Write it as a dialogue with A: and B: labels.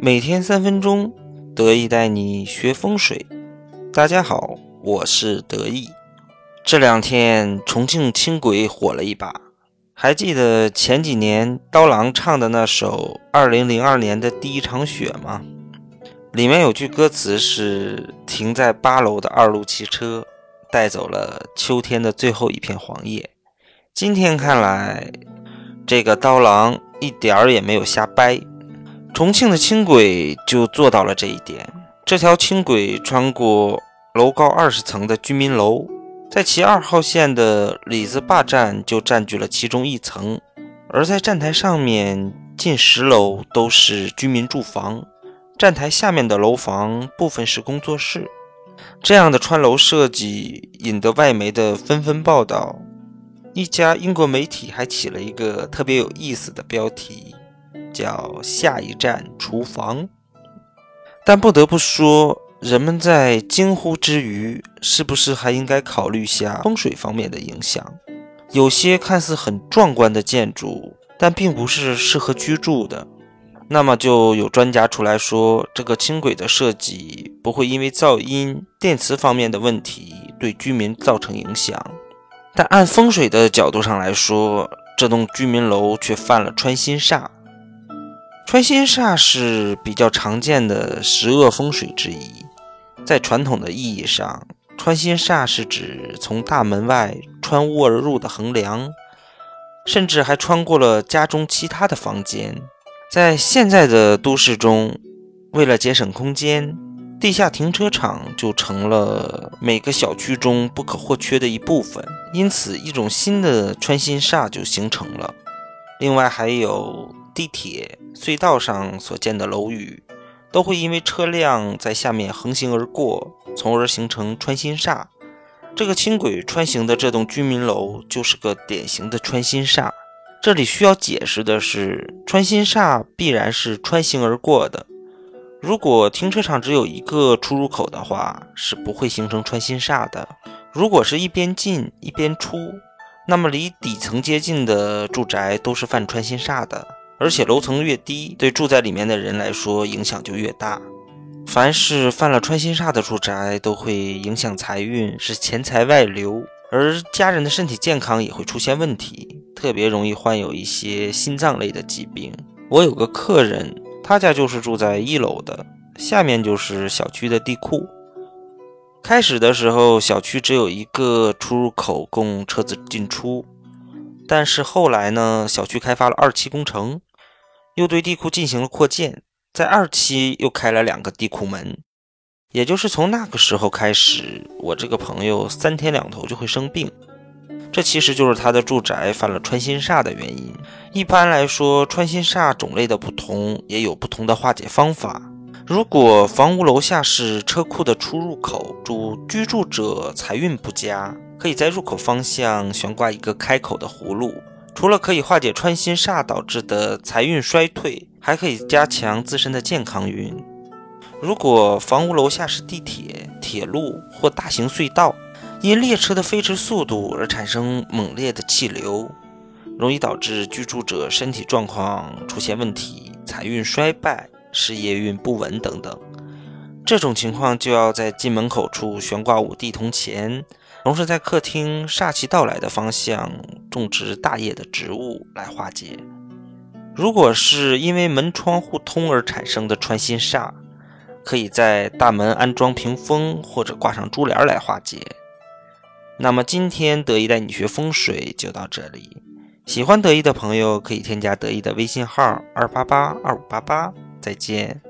A: 每天三分钟，得意带你学风水。大家好，我是得意。这两天重庆轻轨火了一把，还记得前几年刀郎唱的那首《二零零二年的第一场雪》吗？里面有句歌词是：“停在八楼的二路汽车，带走了秋天的最后一片黄叶。”今天看来，这个刀郎一点儿也没有瞎掰。重庆的轻轨就做到了这一点。这条轻轨穿过楼高二十层的居民楼，在其二号线的李子坝站就占据了其中一层，而在站台上面近十楼都是居民住房，站台下面的楼房部分是工作室。这样的穿楼设计引得外媒的纷纷报道。一家英国媒体还起了一个特别有意思的标题。叫下一站厨房，但不得不说，人们在惊呼之余，是不是还应该考虑下风水方面的影响？有些看似很壮观的建筑，但并不是适合居住的。那么就有专家出来说，这个轻轨的设计不会因为噪音、电磁方面的问题对居民造成影响。但按风水的角度上来说，这栋居民楼却犯了穿心煞。穿心煞是比较常见的十恶风水之一，在传统的意义上，穿心煞是指从大门外穿屋而入的横梁，甚至还穿过了家中其他的房间。在现在的都市中，为了节省空间，地下停车场就成了每个小区中不可或缺的一部分，因此一种新的穿心煞就形成了。另外还有。地铁隧道上所见的楼宇，都会因为车辆在下面横行而过，从而形成穿心煞。这个轻轨穿行的这栋居民楼就是个典型的穿心煞。这里需要解释的是，穿心煞必然是穿行而过的。如果停车场只有一个出入口的话，是不会形成穿心煞的。如果是一边进一边出，那么离底层接近的住宅都是犯穿心煞的。而且楼层越低，对住在里面的人来说影响就越大。凡是犯了穿心煞的住宅，都会影响财运，使钱财外流，而家人的身体健康也会出现问题，特别容易患有一些心脏类的疾病。我有个客人，他家就是住在一楼的，下面就是小区的地库。开始的时候，小区只有一个出入口供车子进出，但是后来呢，小区开发了二期工程。又对地库进行了扩建，在二期又开了两个地库门，也就是从那个时候开始，我这个朋友三天两头就会生病，这其实就是他的住宅犯了穿心煞的原因。一般来说，穿心煞种类的不同，也有不同的化解方法。如果房屋楼下是车库的出入口，主居住者财运不佳，可以在入口方向悬挂一个开口的葫芦。除了可以化解穿心煞导致的财运衰退，还可以加强自身的健康运。如果房屋楼下是地铁、铁路或大型隧道，因列车的飞驰速度而产生猛烈的气流，容易导致居住者身体状况出现问题，财运衰败、事业运不稳等等。这种情况就要在进门口处悬挂五帝铜钱。同时，在客厅煞气到来的方向种植大叶的植物来化解。如果是因为门窗互通而产生的穿心煞，可以在大门安装屏风或者挂上珠帘来化解。那么今天得意带你学风水就到这里。喜欢得意的朋友可以添加得意的微信号二八八二五八八。再见。